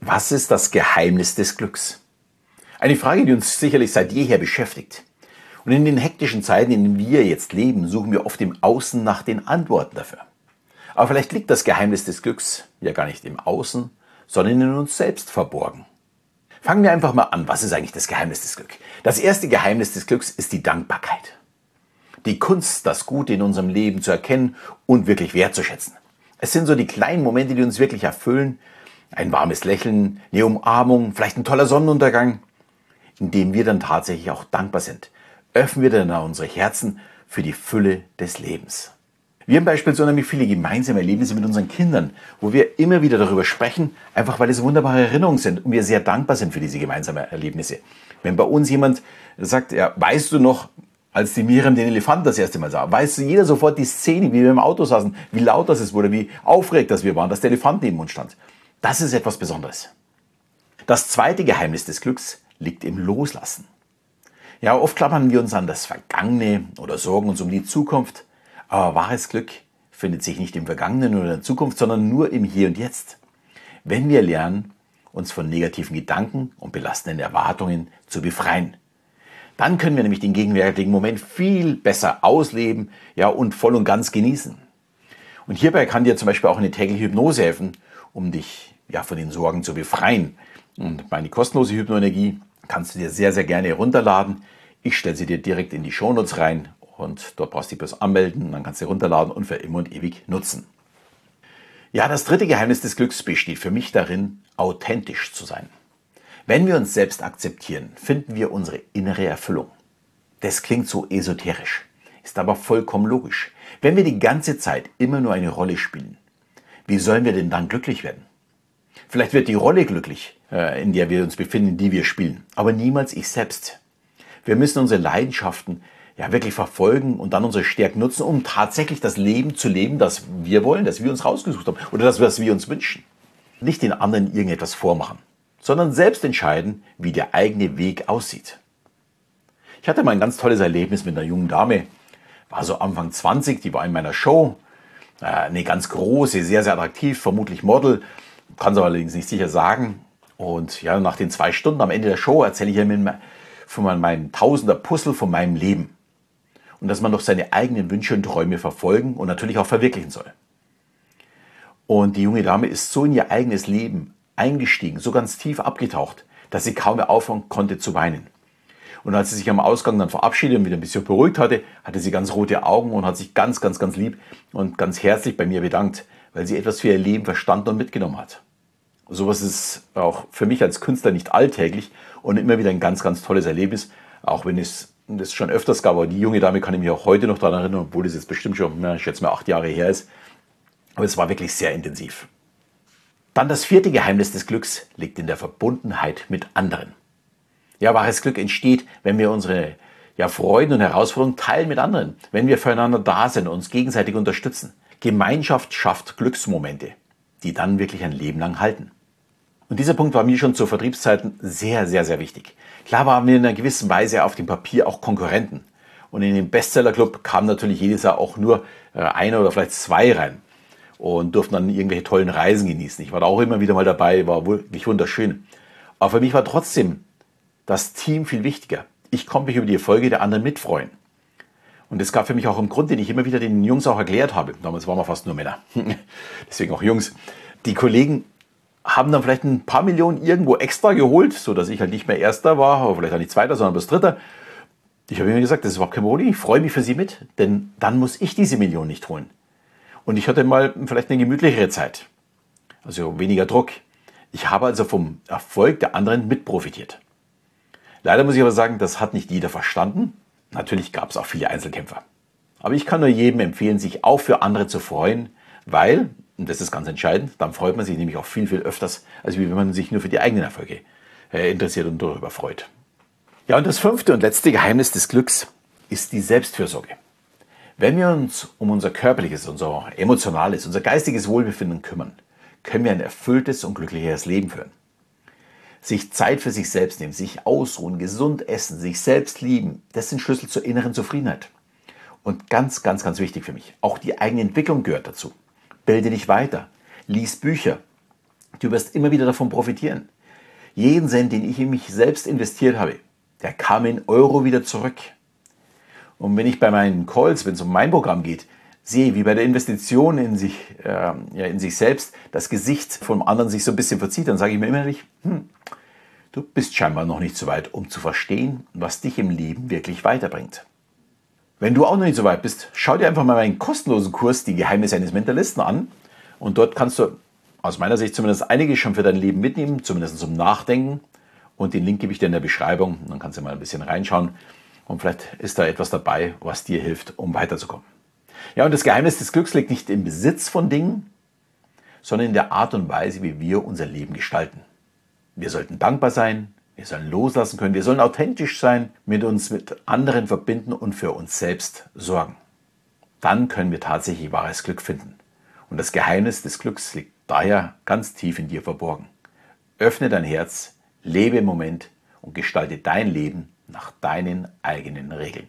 Was ist das Geheimnis des Glücks? Eine Frage, die uns sicherlich seit jeher beschäftigt. Und in den hektischen Zeiten, in denen wir jetzt leben, suchen wir oft im Außen nach den Antworten dafür. Aber vielleicht liegt das Geheimnis des Glücks ja gar nicht im Außen, sondern in uns selbst verborgen. Fangen wir einfach mal an. Was ist eigentlich das Geheimnis des Glücks? Das erste Geheimnis des Glücks ist die Dankbarkeit. Die Kunst, das Gute in unserem Leben zu erkennen und wirklich wertzuschätzen. Es sind so die kleinen Momente, die uns wirklich erfüllen, ein warmes Lächeln, eine Umarmung, vielleicht ein toller Sonnenuntergang, in dem wir dann tatsächlich auch dankbar sind. Öffnen wir dann unsere Herzen für die Fülle des Lebens. Wir haben beispielsweise unheimlich viele gemeinsame Erlebnisse mit unseren Kindern, wo wir immer wieder darüber sprechen, einfach weil es wunderbare Erinnerungen sind und wir sehr dankbar sind für diese gemeinsamen Erlebnisse. Wenn bei uns jemand sagt, ja, weißt du noch, als die Miriam den Elefant das erste Mal sah, weiß jeder sofort die Szene, wie wir im Auto saßen, wie laut das wurde, wie aufgeregt das wir waren, dass der Elefant neben uns stand. Das ist etwas Besonderes. Das zweite Geheimnis des Glücks liegt im Loslassen. Ja, oft klammern wir uns an das Vergangene oder sorgen uns um die Zukunft, aber wahres Glück findet sich nicht im Vergangenen oder in der Zukunft, sondern nur im Hier und Jetzt. Wenn wir lernen, uns von negativen Gedanken und belastenden Erwartungen zu befreien. Dann können wir nämlich den gegenwärtigen Moment viel besser ausleben, ja, und voll und ganz genießen. Und hierbei kann dir zum Beispiel auch eine tägliche Hypnose helfen, um dich ja, von den Sorgen zu befreien. Und meine kostenlose Hypnoenergie kannst du dir sehr, sehr gerne herunterladen. Ich stelle sie dir direkt in die Shownotes rein und dort brauchst du dich bloß anmelden, dann kannst du sie runterladen und für immer und ewig nutzen. Ja, das dritte Geheimnis des Glücks besteht für mich darin, authentisch zu sein. Wenn wir uns selbst akzeptieren, finden wir unsere innere Erfüllung. Das klingt so esoterisch, ist aber vollkommen logisch. Wenn wir die ganze Zeit immer nur eine Rolle spielen, wie sollen wir denn dann glücklich werden? Vielleicht wird die Rolle glücklich, äh, in der wir uns befinden, die wir spielen, aber niemals ich selbst. Wir müssen unsere Leidenschaften ja wirklich verfolgen und dann unsere Stärken nutzen, um tatsächlich das Leben zu leben, das wir wollen, das wir uns rausgesucht haben oder das, was wir uns wünschen. Nicht den anderen irgendetwas vormachen, sondern selbst entscheiden, wie der eigene Weg aussieht. Ich hatte mal ein ganz tolles Erlebnis mit einer jungen Dame, war so Anfang 20, die war in meiner Show eine ganz große, sehr, sehr attraktiv, vermutlich Model, kann es allerdings nicht sicher sagen. Und ja, nach den zwei Stunden am Ende der Show erzähle ich ihr von meinem Tausender Puzzle von meinem Leben. Und dass man doch seine eigenen Wünsche und Träume verfolgen und natürlich auch verwirklichen soll. Und die junge Dame ist so in ihr eigenes Leben eingestiegen, so ganz tief abgetaucht, dass sie kaum mehr aufhören konnte zu weinen. Und als sie sich am Ausgang dann verabschiedet und wieder ein bisschen beruhigt hatte, hatte sie ganz rote Augen und hat sich ganz, ganz, ganz lieb und ganz herzlich bei mir bedankt, weil sie etwas für ihr Leben verstanden und mitgenommen hat. Sowas ist auch für mich als Künstler nicht alltäglich und immer wieder ein ganz, ganz tolles Erlebnis, auch wenn es das schon öfters gab. Aber die junge Dame kann ich mich auch heute noch daran erinnern, obwohl es jetzt bestimmt schon, ich schätze mal, acht Jahre her ist. Aber es war wirklich sehr intensiv. Dann das vierte Geheimnis des Glücks liegt in der Verbundenheit mit anderen. Ja, wahres Glück entsteht, wenn wir unsere ja, Freuden und Herausforderungen teilen mit anderen, wenn wir füreinander da sind uns gegenseitig unterstützen. Gemeinschaft schafft Glücksmomente, die dann wirklich ein Leben lang halten. Und dieser Punkt war mir schon zu Vertriebszeiten sehr, sehr, sehr wichtig. Klar waren wir in einer gewissen Weise auf dem Papier auch Konkurrenten. Und in den Bestseller-Club kam natürlich jedes Jahr auch nur äh, einer oder vielleicht zwei rein und durften dann irgendwelche tollen Reisen genießen. Ich war da auch immer wieder mal dabei, war wirklich wunderschön. Aber für mich war trotzdem das Team viel wichtiger. Ich konnte mich über die Erfolge der anderen mitfreuen. Und es gab für mich auch einen Grund, den ich immer wieder den Jungs auch erklärt habe. Damals waren wir fast nur Männer. Deswegen auch Jungs. Die Kollegen haben dann vielleicht ein paar Millionen irgendwo extra geholt, sodass ich halt nicht mehr Erster war, oder vielleicht auch nicht Zweiter, sondern bloß Dritter. Ich habe immer gesagt, das ist überhaupt kein Problem, ich freue mich für Sie mit, denn dann muss ich diese Million nicht holen. Und ich hatte mal vielleicht eine gemütlichere Zeit, also weniger Druck. Ich habe also vom Erfolg der anderen mitprofitiert. Leider muss ich aber sagen, das hat nicht jeder verstanden. Natürlich gab es auch viele Einzelkämpfer. Aber ich kann nur jedem empfehlen, sich auch für andere zu freuen, weil, und das ist ganz entscheidend, dann freut man sich nämlich auch viel, viel öfters, als wenn man sich nur für die eigenen Erfolge äh, interessiert und darüber freut. Ja, und das fünfte und letzte Geheimnis des Glücks ist die Selbstfürsorge. Wenn wir uns um unser körperliches, unser emotionales, unser geistiges Wohlbefinden kümmern, können wir ein erfülltes und glücklicheres Leben führen sich Zeit für sich selbst nehmen, sich ausruhen, gesund essen, sich selbst lieben, das sind Schlüssel zur inneren Zufriedenheit. Und ganz, ganz, ganz wichtig für mich, auch die eigene Entwicklung gehört dazu. Bilde dich weiter, lies Bücher, Du wirst immer wieder davon profitieren. Jeden Cent, den ich in mich selbst investiert habe, der kam in Euro wieder zurück. Und wenn ich bei meinen Calls, wenn es um mein Programm geht, sehe, wie bei der Investition in sich, äh, ja, in sich selbst das Gesicht vom anderen sich so ein bisschen verzieht, dann sage ich mir innerlich, hm, du bist scheinbar noch nicht so weit, um zu verstehen, was dich im Leben wirklich weiterbringt. Wenn du auch noch nicht so weit bist, schau dir einfach mal meinen kostenlosen Kurs Die Geheimnisse eines Mentalisten an. Und dort kannst du aus meiner Sicht zumindest einiges schon für dein Leben mitnehmen, zumindest zum Nachdenken. Und den Link gebe ich dir in der Beschreibung. Dann kannst du mal ein bisschen reinschauen. Und vielleicht ist da etwas dabei, was dir hilft, um weiterzukommen. Ja, und das Geheimnis des Glücks liegt nicht im Besitz von Dingen, sondern in der Art und Weise, wie wir unser Leben gestalten. Wir sollten dankbar sein, wir sollen loslassen können, wir sollen authentisch sein, mit uns mit anderen verbinden und für uns selbst sorgen. Dann können wir tatsächlich wahres Glück finden. Und das Geheimnis des Glücks liegt daher ganz tief in dir verborgen. Öffne dein Herz, lebe im Moment und gestalte dein Leben nach deinen eigenen Regeln.